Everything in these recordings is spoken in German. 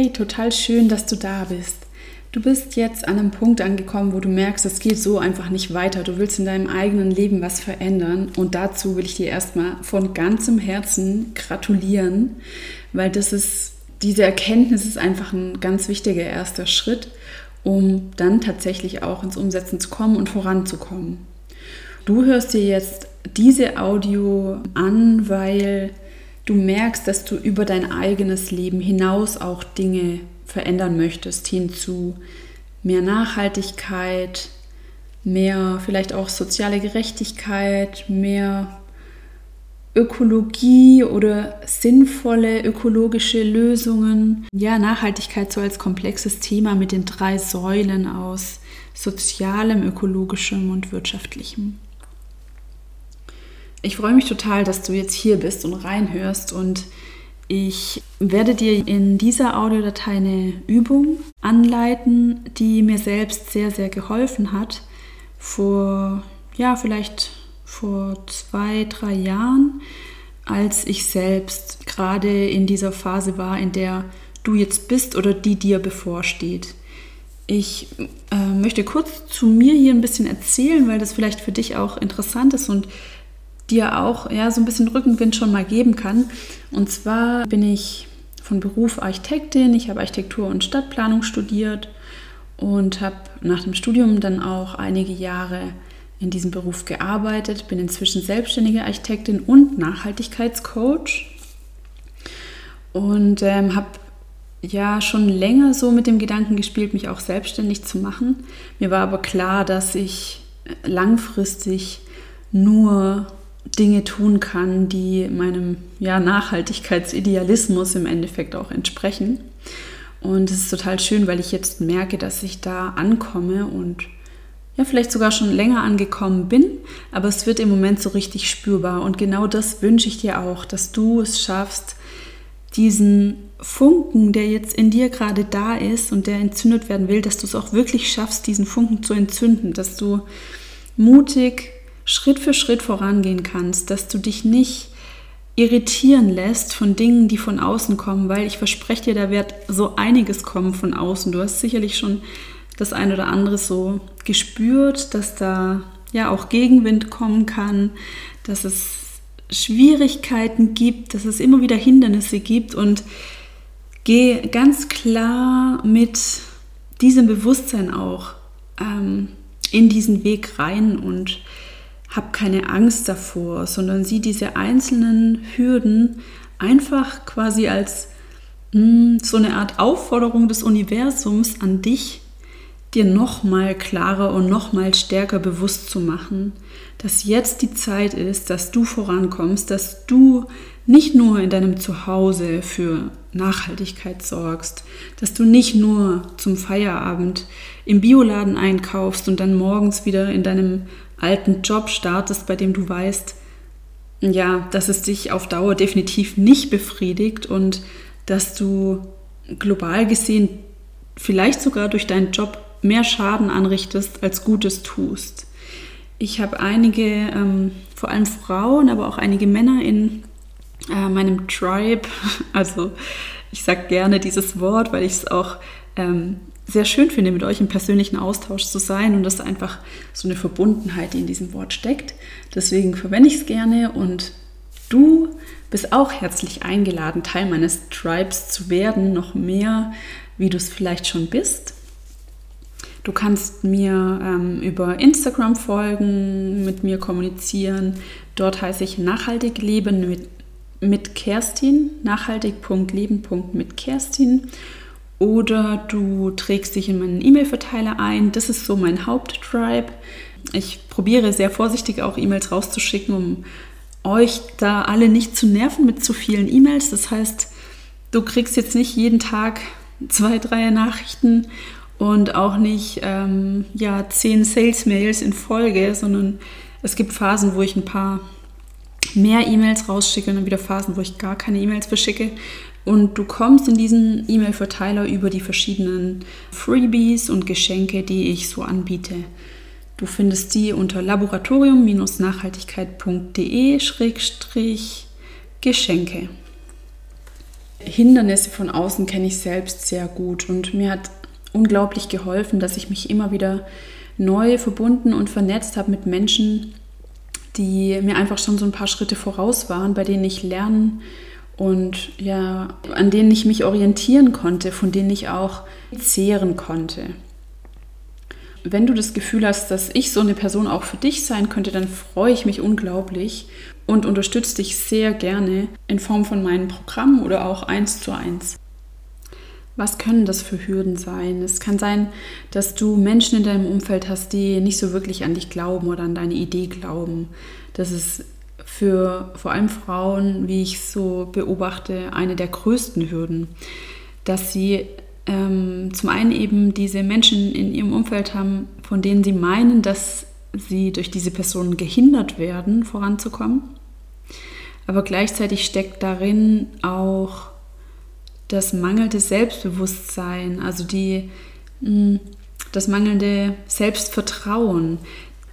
Hey, total schön, dass du da bist. Du bist jetzt an einem Punkt angekommen, wo du merkst, es geht so einfach nicht weiter. Du willst in deinem eigenen Leben was verändern und dazu will ich dir erstmal von ganzem Herzen gratulieren, weil das ist diese Erkenntnis ist einfach ein ganz wichtiger erster Schritt, um dann tatsächlich auch ins Umsetzen zu kommen und voranzukommen. Du hörst dir jetzt diese Audio an, weil du merkst, dass du über dein eigenes Leben hinaus auch Dinge verändern möchtest, hin zu mehr Nachhaltigkeit, mehr vielleicht auch soziale Gerechtigkeit, mehr Ökologie oder sinnvolle ökologische Lösungen. Ja, Nachhaltigkeit so als komplexes Thema mit den drei Säulen aus sozialem, ökologischem und wirtschaftlichem. Ich freue mich total, dass du jetzt hier bist und reinhörst und ich werde dir in dieser Audiodatei eine Übung anleiten, die mir selbst sehr, sehr geholfen hat. Vor, ja, vielleicht vor zwei, drei Jahren, als ich selbst gerade in dieser Phase war, in der du jetzt bist oder die dir bevorsteht. Ich äh, möchte kurz zu mir hier ein bisschen erzählen, weil das vielleicht für dich auch interessant ist und dir auch ja, so ein bisschen Rückenwind schon mal geben kann. Und zwar bin ich von Beruf Architektin, ich habe Architektur und Stadtplanung studiert und habe nach dem Studium dann auch einige Jahre in diesem Beruf gearbeitet, bin inzwischen selbstständige Architektin und Nachhaltigkeitscoach und ähm, habe ja schon länger so mit dem Gedanken gespielt, mich auch selbstständig zu machen. Mir war aber klar, dass ich langfristig nur Dinge tun kann, die meinem ja, Nachhaltigkeitsidealismus im Endeffekt auch entsprechen. Und es ist total schön, weil ich jetzt merke, dass ich da ankomme und ja, vielleicht sogar schon länger angekommen bin, aber es wird im Moment so richtig spürbar. Und genau das wünsche ich dir auch, dass du es schaffst, diesen Funken, der jetzt in dir gerade da ist und der entzündet werden will, dass du es auch wirklich schaffst, diesen Funken zu entzünden, dass du mutig Schritt für Schritt vorangehen kannst, dass du dich nicht irritieren lässt von Dingen, die von außen kommen, weil ich verspreche dir, da wird so einiges kommen von außen. Du hast sicherlich schon das ein oder andere so gespürt, dass da ja auch Gegenwind kommen kann, dass es Schwierigkeiten gibt, dass es immer wieder Hindernisse gibt und geh ganz klar mit diesem Bewusstsein auch ähm, in diesen Weg rein und hab keine Angst davor, sondern sieh diese einzelnen Hürden einfach quasi als mh, hm, so eine Art Aufforderung des Universums an dich, dir noch mal klarer und noch mal stärker bewusst zu machen, dass jetzt die Zeit ist, dass du vorankommst, dass du nicht nur in deinem Zuhause für Nachhaltigkeit sorgst, dass du nicht nur zum Feierabend im Bioladen einkaufst und dann morgens wieder in deinem alten Job startest, bei dem du weißt, ja, dass es dich auf Dauer definitiv nicht befriedigt und dass du global gesehen vielleicht sogar durch deinen Job mehr Schaden anrichtest, als Gutes tust. Ich habe einige, ähm, vor allem Frauen, aber auch einige Männer in äh, meinem Tribe, also ich sage gerne dieses Wort, weil ich es auch ähm, sehr schön finde, mit euch im persönlichen Austausch zu sein und das ist einfach so eine Verbundenheit, die in diesem Wort steckt. Deswegen verwende ich es gerne und du bist auch herzlich eingeladen, Teil meines Tribes zu werden, noch mehr, wie du es vielleicht schon bist. Du kannst mir ähm, über Instagram folgen, mit mir kommunizieren. Dort heiße ich nachhaltig leben mit, mit Kerstin, nachhaltig.leben.mit Kerstin. Oder du trägst dich in meinen E-Mail-Verteiler ein. Das ist so mein Haupttribe. Ich probiere sehr vorsichtig auch E-Mails rauszuschicken, um euch da alle nicht zu nerven mit zu vielen E-Mails. Das heißt, du kriegst jetzt nicht jeden Tag zwei, drei Nachrichten und auch nicht ähm, ja, zehn Sales-Mails in Folge, sondern es gibt Phasen, wo ich ein paar mehr E-Mails rausschicke und dann wieder Phasen, wo ich gar keine E-Mails verschicke. Und du kommst in diesen E-Mail-Verteiler über die verschiedenen Freebies und Geschenke, die ich so anbiete. Du findest die unter laboratorium-nachhaltigkeit.de-geschenke. Hindernisse von außen kenne ich selbst sehr gut und mir hat unglaublich geholfen, dass ich mich immer wieder neu verbunden und vernetzt habe mit Menschen, die mir einfach schon so ein paar Schritte voraus waren, bei denen ich lernen und ja, an denen ich mich orientieren konnte, von denen ich auch zehren konnte. Wenn du das Gefühl hast, dass ich so eine Person auch für dich sein könnte, dann freue ich mich unglaublich und unterstütze dich sehr gerne in Form von meinen Programmen oder auch eins zu eins. Was können das für Hürden sein? Es kann sein, dass du Menschen in deinem Umfeld hast, die nicht so wirklich an dich glauben oder an deine Idee glauben. Das ist für vor allem Frauen, wie ich so beobachte, eine der größten Hürden, dass sie ähm, zum einen eben diese Menschen in ihrem Umfeld haben, von denen sie meinen, dass sie durch diese Personen gehindert werden, voranzukommen. Aber gleichzeitig steckt darin auch das mangelnde Selbstbewusstsein, also die, hm, das mangelnde Selbstvertrauen,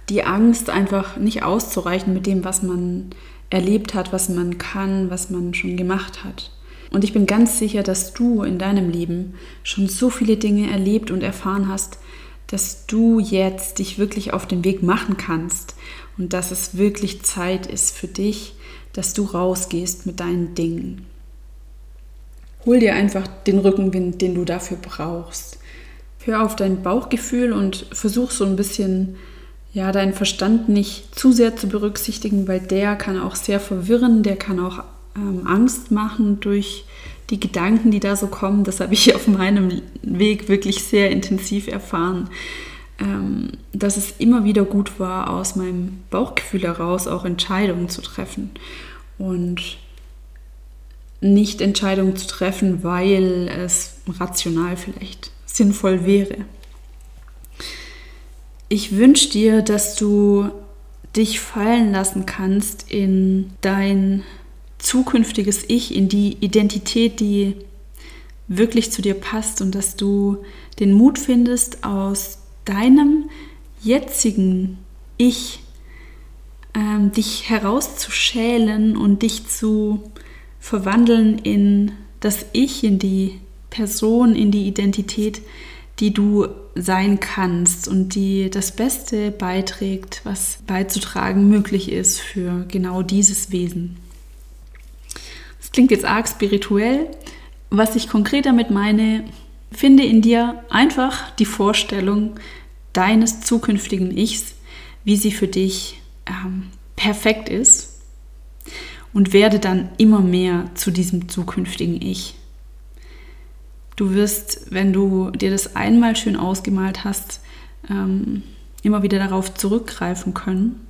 die Angst einfach nicht auszureichen mit dem, was man erlebt hat, was man kann, was man schon gemacht hat. Und ich bin ganz sicher, dass du in deinem Leben schon so viele Dinge erlebt und erfahren hast, dass du jetzt dich wirklich auf den Weg machen kannst und dass es wirklich Zeit ist für dich, dass du rausgehst mit deinen Dingen. Hol dir einfach den Rückenwind, den du dafür brauchst. Hör auf dein Bauchgefühl und versuch so ein bisschen, ja, deinen Verstand nicht zu sehr zu berücksichtigen, weil der kann auch sehr verwirren, der kann auch ähm, Angst machen durch die Gedanken, die da so kommen. Das habe ich auf meinem Weg wirklich sehr intensiv erfahren, ähm, dass es immer wieder gut war, aus meinem Bauchgefühl heraus auch Entscheidungen zu treffen. Und nicht Entscheidungen zu treffen, weil es rational vielleicht sinnvoll wäre. Ich wünsche dir, dass du dich fallen lassen kannst in dein zukünftiges Ich, in die Identität, die wirklich zu dir passt und dass du den Mut findest, aus deinem jetzigen Ich ähm, dich herauszuschälen und dich zu verwandeln in das Ich, in die Person, in die Identität, die du sein kannst und die das Beste beiträgt, was beizutragen möglich ist für genau dieses Wesen. Das klingt jetzt arg spirituell. Was ich konkret damit meine, finde in dir einfach die Vorstellung deines zukünftigen Ichs, wie sie für dich ähm, perfekt ist und werde dann immer mehr zu diesem zukünftigen Ich. Du wirst, wenn du dir das einmal schön ausgemalt hast, ähm, immer wieder darauf zurückgreifen können.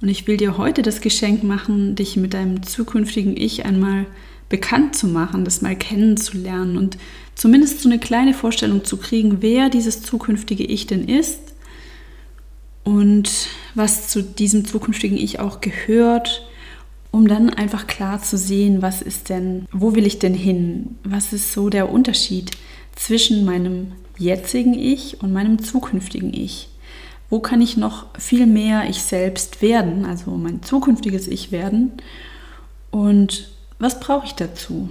Und ich will dir heute das Geschenk machen, dich mit deinem zukünftigen Ich einmal bekannt zu machen, das mal kennenzulernen und zumindest so eine kleine Vorstellung zu kriegen, wer dieses zukünftige Ich denn ist und was zu diesem zukünftigen Ich auch gehört um dann einfach klar zu sehen, was ist denn, wo will ich denn hin? Was ist so der Unterschied zwischen meinem jetzigen Ich und meinem zukünftigen Ich? Wo kann ich noch viel mehr ich selbst werden, also mein zukünftiges Ich werden? Und was brauche ich dazu?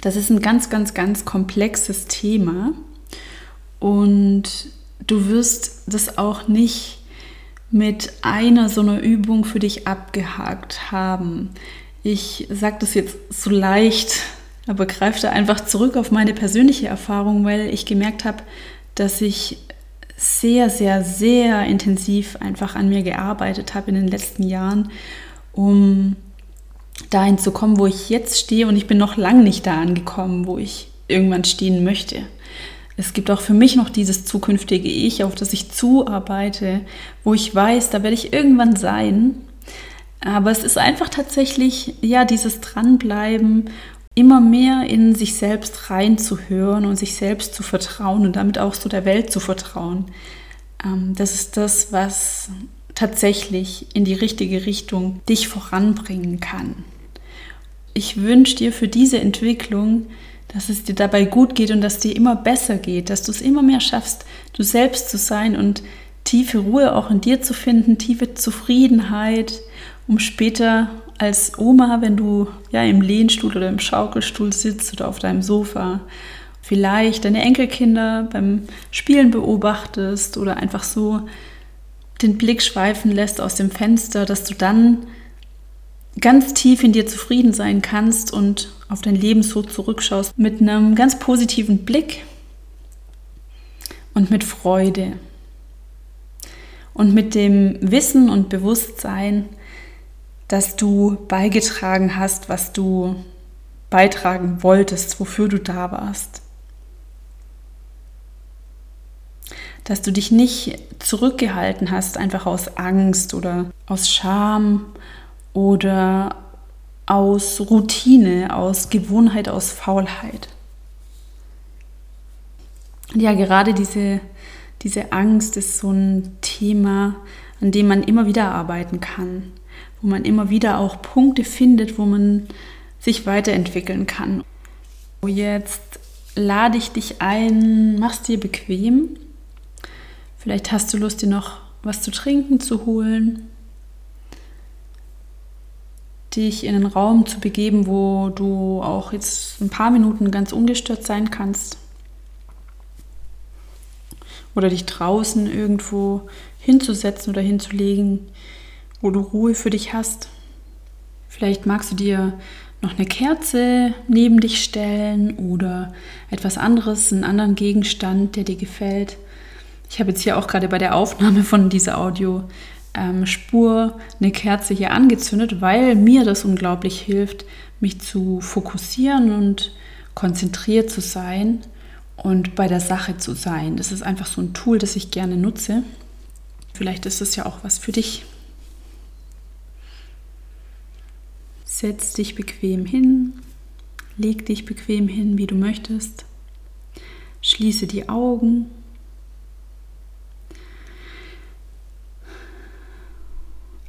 Das ist ein ganz, ganz, ganz komplexes Thema und du wirst das auch nicht mit einer so einer Übung für dich abgehakt haben. Ich sage das jetzt so leicht, aber greife da einfach zurück auf meine persönliche Erfahrung, weil ich gemerkt habe, dass ich sehr, sehr, sehr intensiv einfach an mir gearbeitet habe in den letzten Jahren, um dahin zu kommen, wo ich jetzt stehe. Und ich bin noch lange nicht da angekommen, wo ich irgendwann stehen möchte. Es gibt auch für mich noch dieses zukünftige Ich, auf das ich zuarbeite, wo ich weiß, da werde ich irgendwann sein. Aber es ist einfach tatsächlich, ja, dieses Dranbleiben, immer mehr in sich selbst reinzuhören und sich selbst zu vertrauen und damit auch so der Welt zu vertrauen. Ähm, das ist das, was tatsächlich in die richtige Richtung dich voranbringen kann. Ich wünsche dir für diese Entwicklung, dass es dir dabei gut geht und dass dir immer besser geht, dass du es immer mehr schaffst, du selbst zu sein und tiefe Ruhe auch in dir zu finden, tiefe Zufriedenheit, um später als Oma, wenn du ja im Lehnstuhl oder im Schaukelstuhl sitzt oder auf deinem Sofa, vielleicht deine Enkelkinder beim Spielen beobachtest oder einfach so den Blick schweifen lässt aus dem Fenster, dass du dann ganz tief in dir zufrieden sein kannst und auf dein Leben so zurückschaust mit einem ganz positiven Blick und mit Freude und mit dem Wissen und Bewusstsein, dass du beigetragen hast, was du beitragen wolltest, wofür du da warst. Dass du dich nicht zurückgehalten hast, einfach aus Angst oder aus Scham oder aus Routine, aus Gewohnheit, aus Faulheit. Ja, gerade diese, diese Angst ist so ein Thema, an dem man immer wieder arbeiten kann, wo man immer wieder auch Punkte findet, wo man sich weiterentwickeln kann. Jetzt lade ich dich ein, mach's dir bequem. Vielleicht hast du Lust, dir noch was zu trinken zu holen dich in einen Raum zu begeben, wo du auch jetzt ein paar Minuten ganz ungestört sein kannst. Oder dich draußen irgendwo hinzusetzen oder hinzulegen, wo du Ruhe für dich hast. Vielleicht magst du dir noch eine Kerze neben dich stellen oder etwas anderes, einen anderen Gegenstand, der dir gefällt. Ich habe jetzt hier auch gerade bei der Aufnahme von dieser Audio ähm, Spur eine Kerze hier angezündet, weil mir das unglaublich hilft, mich zu fokussieren und konzentriert zu sein und bei der Sache zu sein. Das ist einfach so ein Tool, das ich gerne nutze. Vielleicht ist es ja auch was für dich. Setz dich bequem hin, leg dich bequem hin, wie du möchtest. Schließe die Augen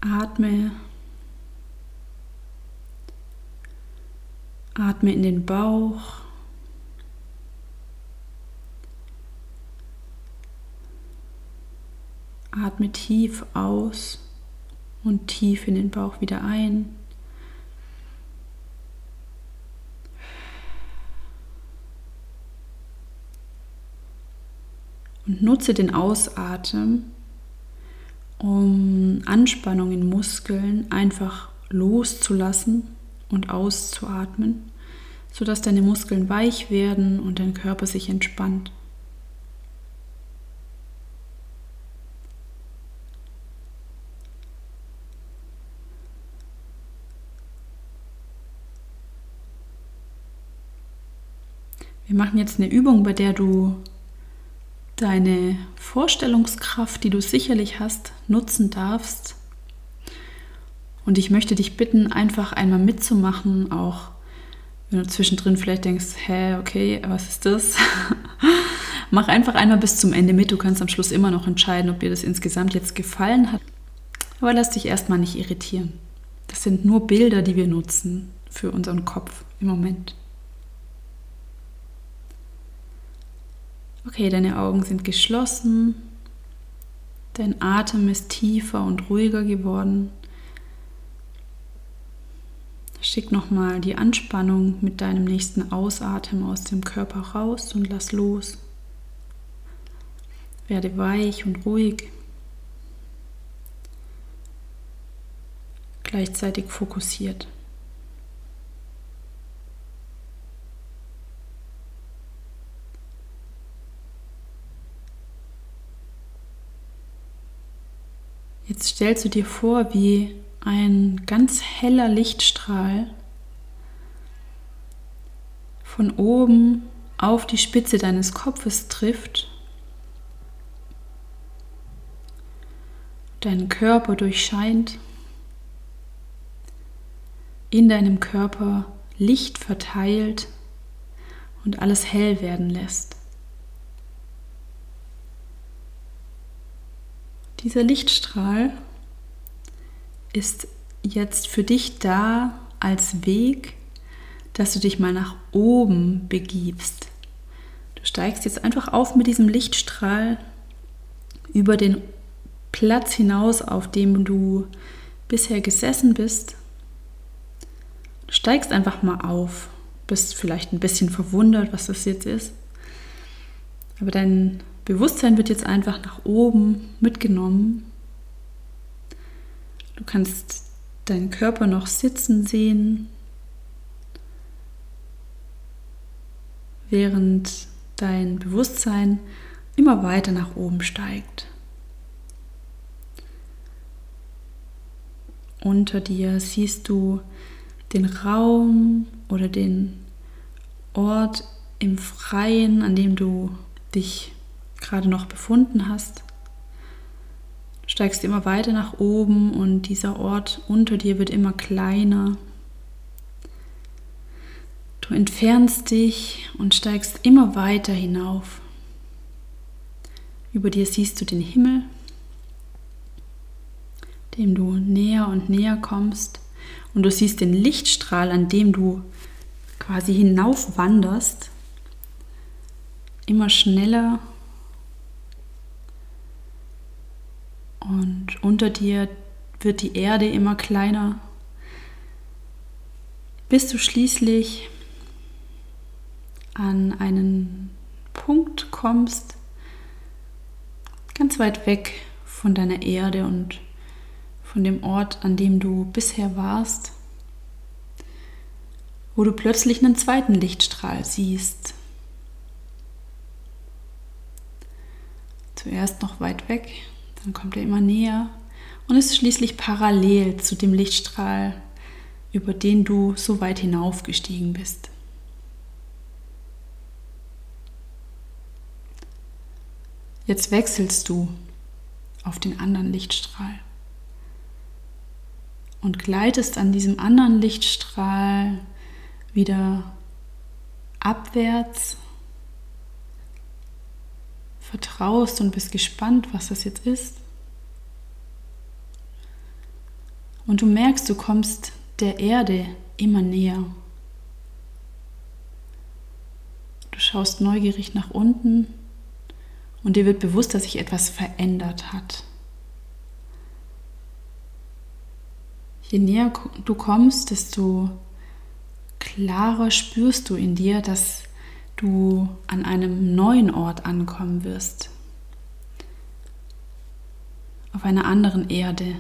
Atme. Atme in den Bauch. Atme tief aus und tief in den Bauch wieder ein. Und nutze den Ausatmen, um Anspannung in Muskeln einfach loszulassen und auszuatmen, sodass deine Muskeln weich werden und dein Körper sich entspannt. Wir machen jetzt eine Übung, bei der du deine Vorstellungskraft, die du sicherlich hast, nutzen darfst. Und ich möchte dich bitten, einfach einmal mitzumachen, auch wenn du zwischendrin vielleicht denkst, hä, okay, was ist das? Mach einfach einmal bis zum Ende mit. Du kannst am Schluss immer noch entscheiden, ob dir das insgesamt jetzt gefallen hat. Aber lass dich erstmal nicht irritieren. Das sind nur Bilder, die wir nutzen für unseren Kopf im Moment. Okay, deine Augen sind geschlossen. Dein Atem ist tiefer und ruhiger geworden. Schick nochmal die Anspannung mit deinem nächsten Ausatmen aus dem Körper raus und lass los. Werde weich und ruhig. Gleichzeitig fokussiert. Jetzt stellst du dir vor, wie ein ganz heller Lichtstrahl von oben auf die Spitze deines Kopfes trifft, deinen Körper durchscheint, in deinem Körper Licht verteilt und alles hell werden lässt. Dieser Lichtstrahl ist jetzt für dich da als Weg, dass du dich mal nach oben begibst. Du steigst jetzt einfach auf mit diesem Lichtstrahl über den Platz hinaus, auf dem du bisher gesessen bist steigst einfach mal auf. Bist vielleicht ein bisschen verwundert, was das jetzt ist. Aber dein Bewusstsein wird jetzt einfach nach oben mitgenommen. Du kannst deinen Körper noch sitzen sehen, während dein Bewusstsein immer weiter nach oben steigt. Unter dir siehst du den Raum oder den Ort im Freien, an dem du dich gerade noch befunden hast. Du steigst immer weiter nach oben und dieser Ort unter dir wird immer kleiner. Du entfernst dich und steigst immer weiter hinauf. Über dir siehst du den Himmel, dem du näher und näher kommst. Und du siehst den Lichtstrahl, an dem du quasi hinauf wanderst, immer schneller. Und unter dir wird die Erde immer kleiner, bis du schließlich an einen Punkt kommst, ganz weit weg von deiner Erde und von dem Ort, an dem du bisher warst, wo du plötzlich einen zweiten Lichtstrahl siehst. Zuerst noch weit weg, dann kommt er immer näher und ist schließlich parallel zu dem Lichtstrahl, über den du so weit hinaufgestiegen bist. Jetzt wechselst du auf den anderen Lichtstrahl und gleitest an diesem anderen Lichtstrahl wieder abwärts, vertraust und bist gespannt, was das jetzt ist. Und du merkst, du kommst der Erde immer näher. Du schaust neugierig nach unten und dir wird bewusst, dass sich etwas verändert hat. Je näher du kommst, desto klarer spürst du in dir, dass du an einem neuen Ort ankommen wirst. Auf einer anderen Erde.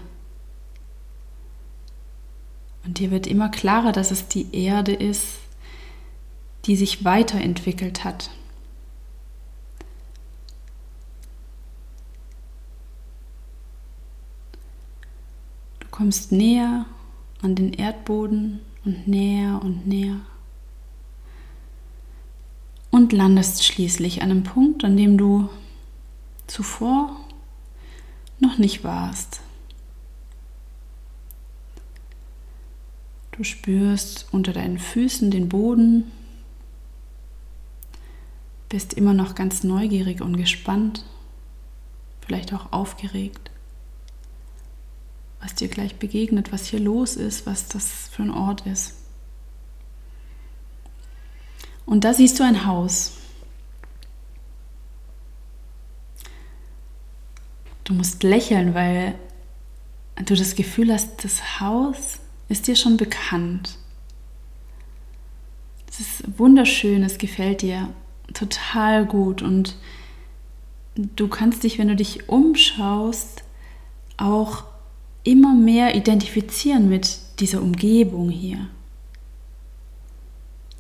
Und dir wird immer klarer, dass es die Erde ist, die sich weiterentwickelt hat. kommst näher an den Erdboden und näher und näher und landest schließlich an einem Punkt, an dem du zuvor noch nicht warst. Du spürst unter deinen Füßen den Boden, bist immer noch ganz neugierig und gespannt, vielleicht auch aufgeregt was dir gleich begegnet, was hier los ist, was das für ein Ort ist. Und da siehst du ein Haus. Du musst lächeln, weil du das Gefühl hast, das Haus ist dir schon bekannt. Es ist wunderschön, es gefällt dir total gut und du kannst dich, wenn du dich umschaust, auch immer mehr identifizieren mit dieser Umgebung hier.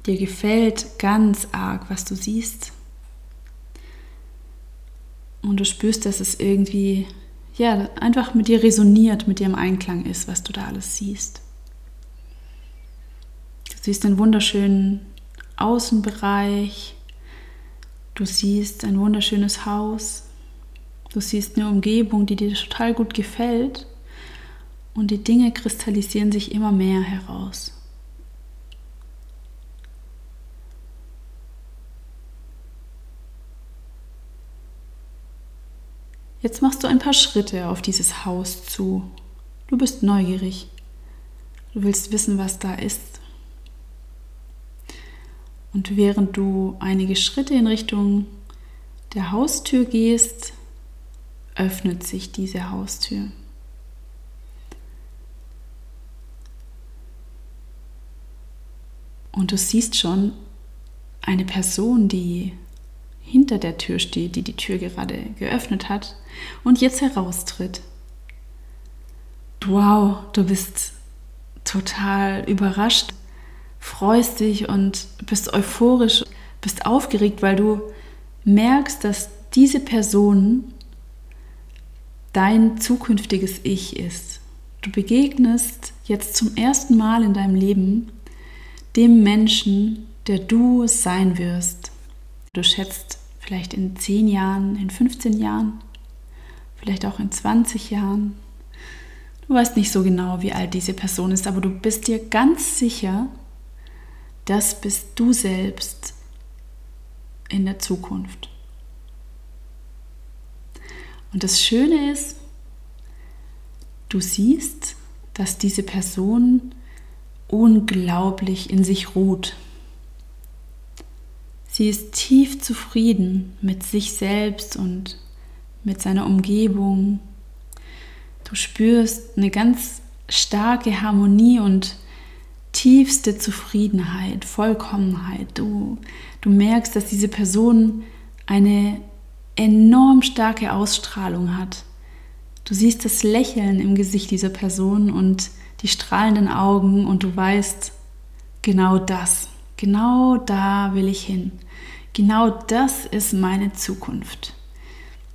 Dir gefällt ganz arg, was du siehst. Und du spürst, dass es irgendwie, ja, einfach mit dir resoniert, mit dir im Einklang ist, was du da alles siehst. Du siehst einen wunderschönen Außenbereich. Du siehst ein wunderschönes Haus. Du siehst eine Umgebung, die dir total gut gefällt und die Dinge kristallisieren sich immer mehr heraus. Jetzt machst du ein paar Schritte auf dieses Haus zu. Du bist neugierig. Du willst wissen, was da ist. Und während du einige Schritte in Richtung der Haustür gehst, öffnet sich diese Haustür. Und du siehst schon eine Person, die hinter der Tür steht, die die Tür gerade geöffnet hat und jetzt heraustritt. Wow, du bist total überrascht, freust dich und bist euphorisch, bist aufgeregt, weil du merkst, dass diese Person dein zukünftiges Ich ist. Du begegnest jetzt zum ersten Mal in deinem Leben dem Menschen, der du sein wirst. Du schätzt vielleicht in 10 Jahren, in 15 Jahren, vielleicht auch in 20 Jahren. Du weißt nicht so genau, wie alt diese Person ist, aber du bist dir ganz sicher, das bist du selbst in der Zukunft. Und das Schöne ist, du siehst, dass diese Person unglaublich in sich ruht. Sie ist tief zufrieden mit sich selbst und mit seiner Umgebung. Du spürst eine ganz starke Harmonie und tiefste Zufriedenheit, Vollkommenheit. Du, du merkst, dass diese Person eine enorm starke Ausstrahlung hat. Du siehst das Lächeln im Gesicht dieser Person und die strahlenden Augen und du weißt, genau das, genau da will ich hin. Genau das ist meine Zukunft.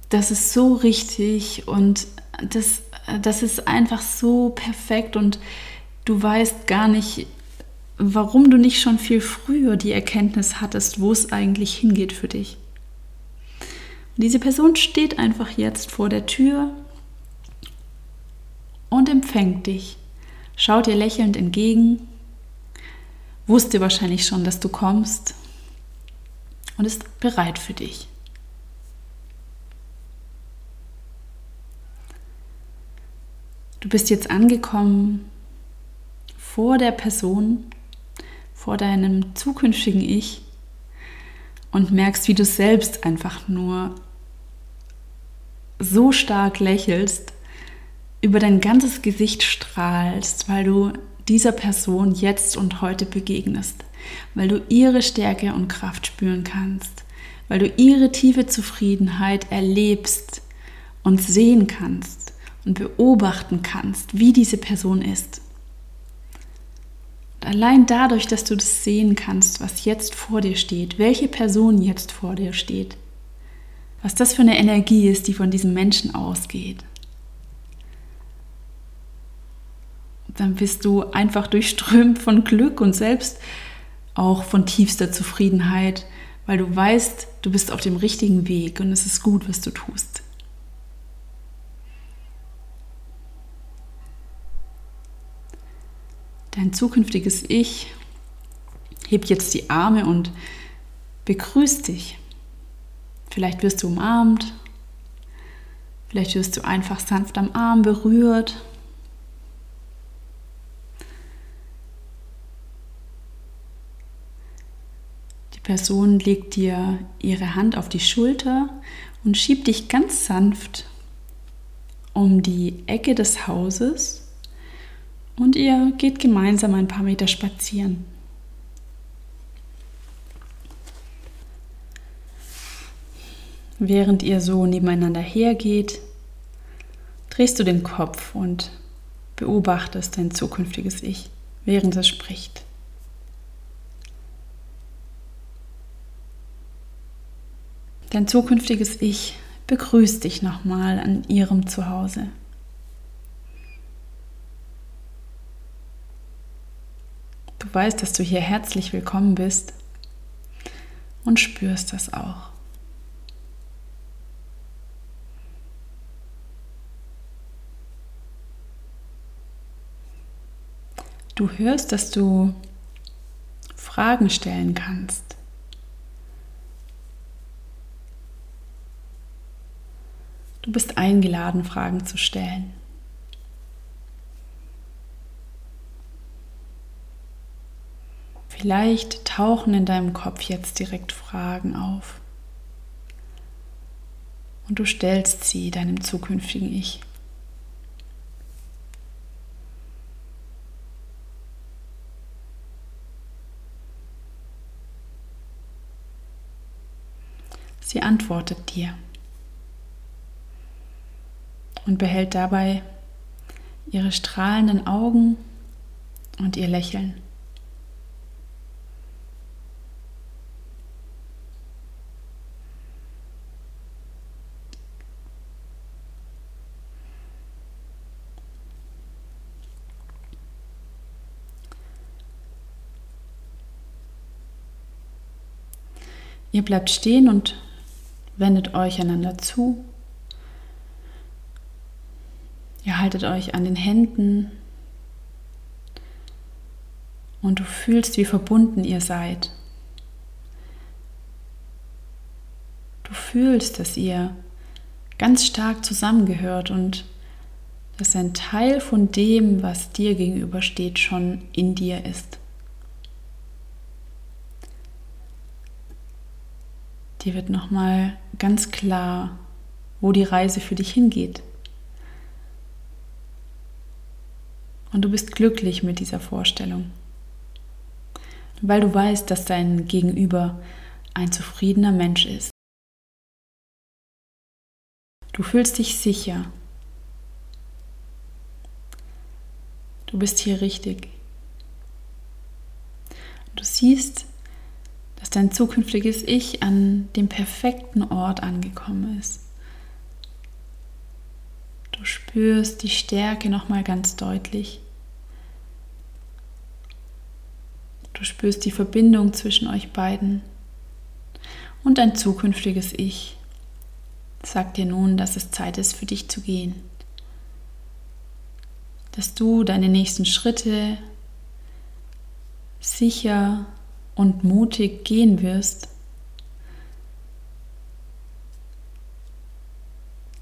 Das ist so richtig und das, das ist einfach so perfekt und du weißt gar nicht, warum du nicht schon viel früher die Erkenntnis hattest, wo es eigentlich hingeht für dich. Und diese Person steht einfach jetzt vor der Tür und empfängt dich, schaut dir lächelnd entgegen, wusste wahrscheinlich schon, dass du kommst und ist bereit für dich. Du bist jetzt angekommen vor der Person, vor deinem zukünftigen Ich und merkst, wie du selbst einfach nur so stark lächelst, über dein ganzes Gesicht strahlst, weil du dieser Person jetzt und heute begegnest weil du ihre Stärke und Kraft spüren kannst, weil du ihre tiefe Zufriedenheit erlebst und sehen kannst und beobachten kannst, wie diese Person ist. Und allein dadurch, dass du das sehen kannst, was jetzt vor dir steht, welche Person jetzt vor dir steht, was das für eine Energie ist, die von diesem Menschen ausgeht, dann bist du einfach durchströmt von Glück und selbst auch von tiefster Zufriedenheit, weil du weißt, du bist auf dem richtigen Weg und es ist gut, was du tust. Dein zukünftiges Ich hebt jetzt die Arme und begrüßt dich. Vielleicht wirst du umarmt, vielleicht wirst du einfach sanft am Arm berührt Person legt dir ihre Hand auf die Schulter und schiebt dich ganz sanft um die Ecke des Hauses und ihr geht gemeinsam ein paar Meter spazieren. Während ihr so nebeneinander hergeht, drehst du den Kopf und beobachtest dein zukünftiges Ich, während es spricht. Dein zukünftiges Ich begrüßt dich nochmal an ihrem Zuhause. Du weißt, dass du hier herzlich willkommen bist und spürst das auch. Du hörst, dass du Fragen stellen kannst. Du bist eingeladen, Fragen zu stellen. Vielleicht tauchen in deinem Kopf jetzt direkt Fragen auf. Und du stellst sie deinem zukünftigen Ich. Sie antwortet dir und behält dabei ihre strahlenden Augen und ihr Lächeln. Ihr bleibt stehen und wendet euch einander zu. Ihr haltet euch an den Händen und du fühlst, wie verbunden ihr seid. Du fühlst, dass ihr ganz stark zusammengehört und dass ein Teil von dem, was dir gegenübersteht, schon in dir ist. Dir wird nochmal ganz klar, wo die Reise für dich hingeht. Und du bist glücklich mit dieser Vorstellung, weil du weißt, dass dein Gegenüber ein zufriedener Mensch ist. Du fühlst dich sicher. Du bist hier richtig. Du siehst, dass dein zukünftiges Ich an dem perfekten Ort angekommen ist. Du spürst die Stärke noch mal ganz deutlich. Du spürst die Verbindung zwischen euch beiden. Und dein zukünftiges Ich sagt dir nun, dass es Zeit ist für dich zu gehen. Dass du deine nächsten Schritte sicher und mutig gehen wirst,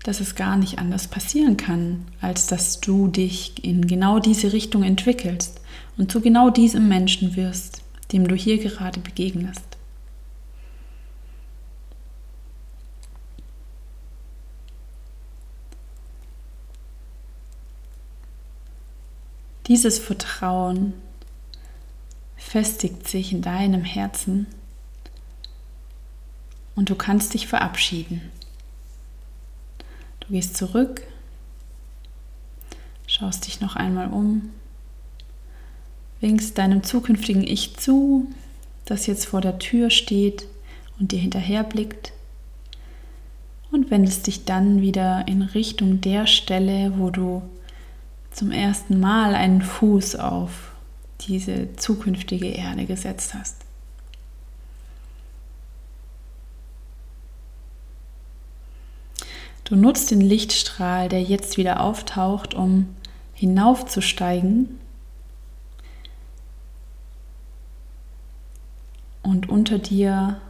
dass es gar nicht anders passieren kann, als dass du dich in genau diese Richtung entwickelst und zu genau diesem Menschen wirst, dem du hier gerade begegnest. Dieses Vertrauen festigt sich in deinem Herzen und du kannst dich verabschieden. Du gehst zurück, schaust dich noch einmal um, winkst deinem zukünftigen Ich zu, das jetzt vor der Tür steht und dir hinterher blickt und wendest dich dann wieder in Richtung der Stelle, wo du zum ersten Mal einen Fuß auf diese zukünftige Erde gesetzt hast. Du nutzt den Lichtstrahl, der jetzt wieder auftaucht, um hinaufzusteigen und unter dir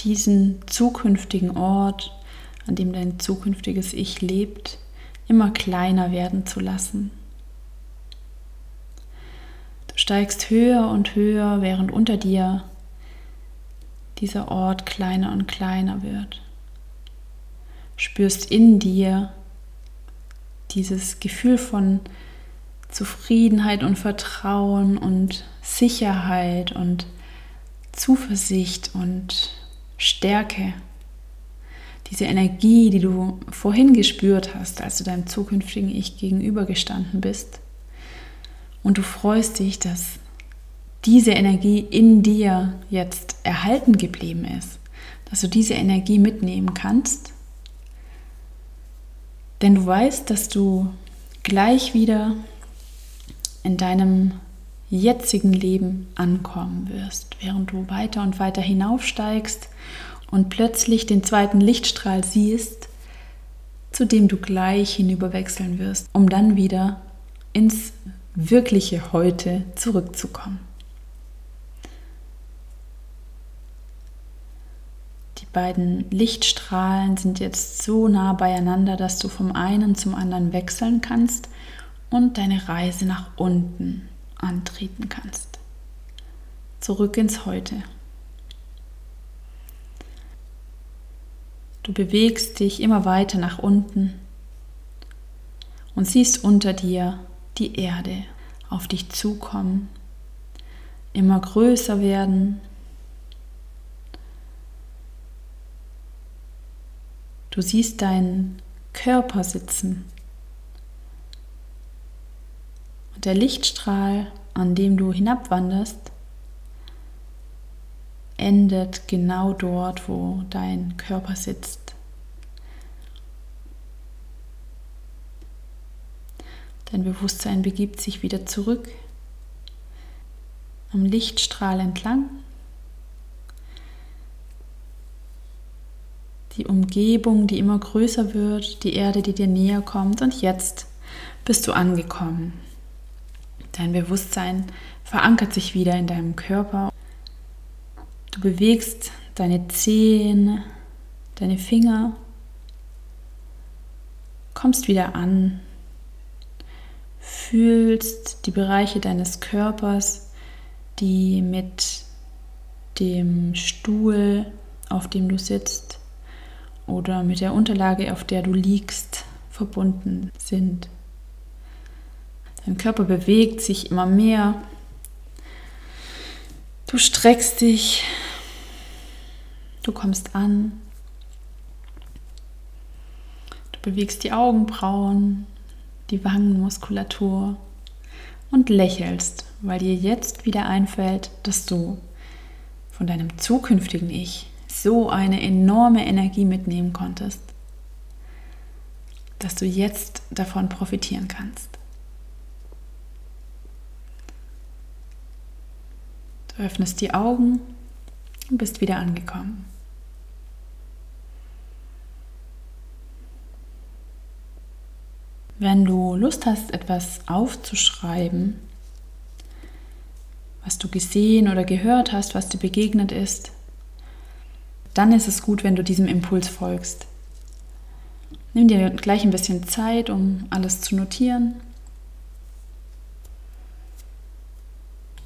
diesen zukünftigen Ort, an dem dein zukünftiges Ich lebt, immer kleiner werden zu lassen steigst höher und höher, während unter dir dieser Ort kleiner und kleiner wird. Spürst in dir dieses Gefühl von Zufriedenheit und Vertrauen und Sicherheit und Zuversicht und Stärke. Diese Energie, die du vorhin gespürt hast, als du deinem zukünftigen Ich gegenübergestanden bist. Und du freust dich, dass diese Energie in dir jetzt erhalten geblieben ist, dass du diese Energie mitnehmen kannst. Denn du weißt, dass du gleich wieder in deinem jetzigen Leben ankommen wirst, während du weiter und weiter hinaufsteigst und plötzlich den zweiten Lichtstrahl siehst, zu dem du gleich hinüberwechseln wirst, um dann wieder ins wirkliche Heute zurückzukommen. Die beiden Lichtstrahlen sind jetzt so nah beieinander, dass du vom einen zum anderen wechseln kannst und deine Reise nach unten antreten kannst. Zurück ins Heute. Du bewegst dich immer weiter nach unten und siehst unter dir die Erde auf dich zukommen, immer größer werden. Du siehst deinen Körper sitzen. Und der Lichtstrahl, an dem du hinabwanderst, endet genau dort, wo dein Körper sitzt. Dein Bewusstsein begibt sich wieder zurück am Lichtstrahl entlang. Die Umgebung, die immer größer wird, die Erde, die dir näher kommt und jetzt bist du angekommen. Dein Bewusstsein verankert sich wieder in deinem Körper. Du bewegst deine Zehen, deine Finger, kommst wieder an, fühlst die Bereiche deines Körpers, die mit dem Stuhl, auf dem du sitzt, oder mit der Unterlage, auf der du liegst, verbunden sind. Dein Körper bewegt sich immer mehr. Du streckst dich, du kommst an, du bewegst die Augenbrauen, die Wangenmuskulatur und lächelst, weil dir jetzt wieder einfällt, dass du von deinem zukünftigen Ich so eine enorme Energie mitnehmen konntest, dass du jetzt davon profitieren kannst. Du öffnest die Augen und bist wieder angekommen. Wenn du Lust hast, etwas aufzuschreiben, was du gesehen oder gehört hast, was dir begegnet ist, dann ist es gut, wenn du diesem Impuls folgst. Nimm dir gleich ein bisschen Zeit, um alles zu notieren.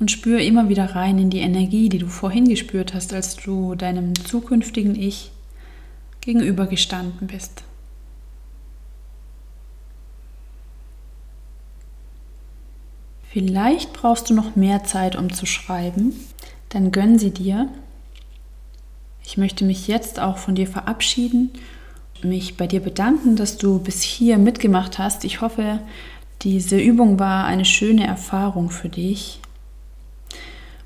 Und spür immer wieder rein in die Energie, die du vorhin gespürt hast, als du deinem zukünftigen Ich gegenübergestanden bist. Vielleicht brauchst du noch mehr Zeit, um zu schreiben. Dann gönn sie dir ich möchte mich jetzt auch von dir verabschieden, mich bei dir bedanken, dass du bis hier mitgemacht hast. Ich hoffe, diese Übung war eine schöne Erfahrung für dich.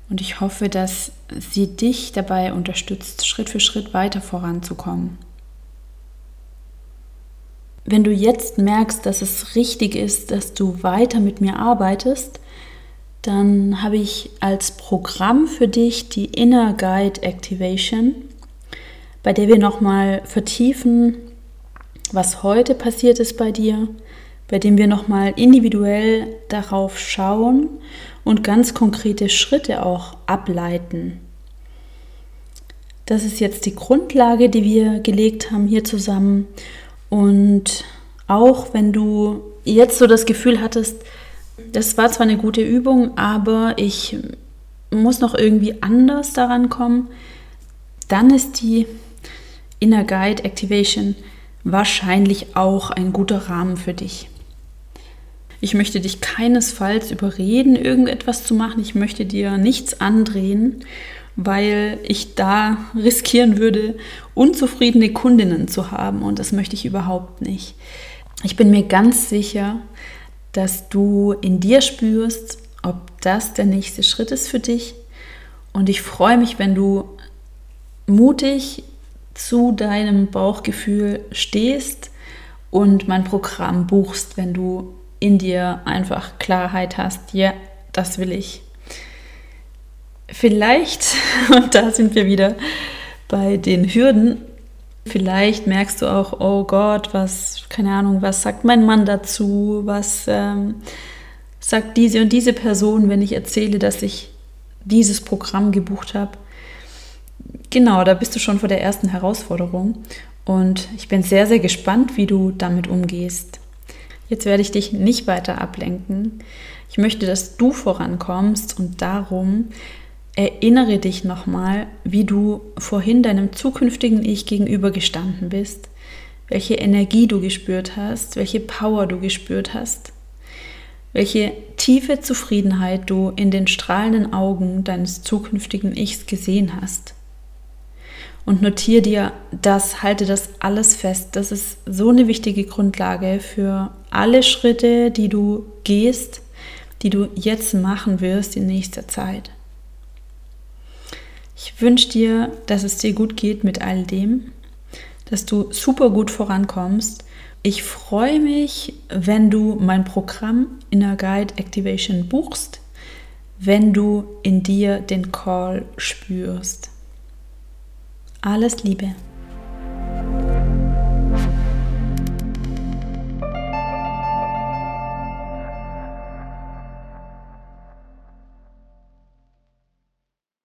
Und ich hoffe, dass sie dich dabei unterstützt, Schritt für Schritt weiter voranzukommen. Wenn du jetzt merkst, dass es richtig ist, dass du weiter mit mir arbeitest, dann habe ich als Programm für dich die Inner Guide Activation bei der wir nochmal vertiefen, was heute passiert ist bei dir, bei dem wir nochmal individuell darauf schauen und ganz konkrete Schritte auch ableiten. Das ist jetzt die Grundlage, die wir gelegt haben hier zusammen. Und auch wenn du jetzt so das Gefühl hattest, das war zwar eine gute Übung, aber ich muss noch irgendwie anders daran kommen, dann ist die Inner Guide Activation wahrscheinlich auch ein guter Rahmen für dich. Ich möchte dich keinesfalls überreden, irgendetwas zu machen. Ich möchte dir nichts andrehen, weil ich da riskieren würde, unzufriedene Kundinnen zu haben. Und das möchte ich überhaupt nicht. Ich bin mir ganz sicher, dass du in dir spürst, ob das der nächste Schritt ist für dich. Und ich freue mich, wenn du mutig zu deinem Bauchgefühl stehst und mein Programm buchst, wenn du in dir einfach Klarheit hast, ja, das will ich. Vielleicht, und da sind wir wieder bei den Hürden, vielleicht merkst du auch, oh Gott, was, keine Ahnung, was sagt mein Mann dazu, was ähm, sagt diese und diese Person, wenn ich erzähle, dass ich dieses Programm gebucht habe. Genau, da bist du schon vor der ersten Herausforderung und ich bin sehr, sehr gespannt, wie du damit umgehst. Jetzt werde ich dich nicht weiter ablenken. Ich möchte, dass du vorankommst und darum erinnere dich nochmal, wie du vorhin deinem zukünftigen Ich gegenüber gestanden bist, welche Energie du gespürt hast, welche Power du gespürt hast, welche tiefe Zufriedenheit du in den strahlenden Augen deines zukünftigen Ichs gesehen hast. Und notiere dir das, halte das alles fest. Das ist so eine wichtige Grundlage für alle Schritte, die du gehst, die du jetzt machen wirst in nächster Zeit. Ich wünsche dir, dass es dir gut geht mit all dem, dass du super gut vorankommst. Ich freue mich, wenn du mein Programm Inner Guide Activation buchst, wenn du in dir den Call spürst. Alles Liebe.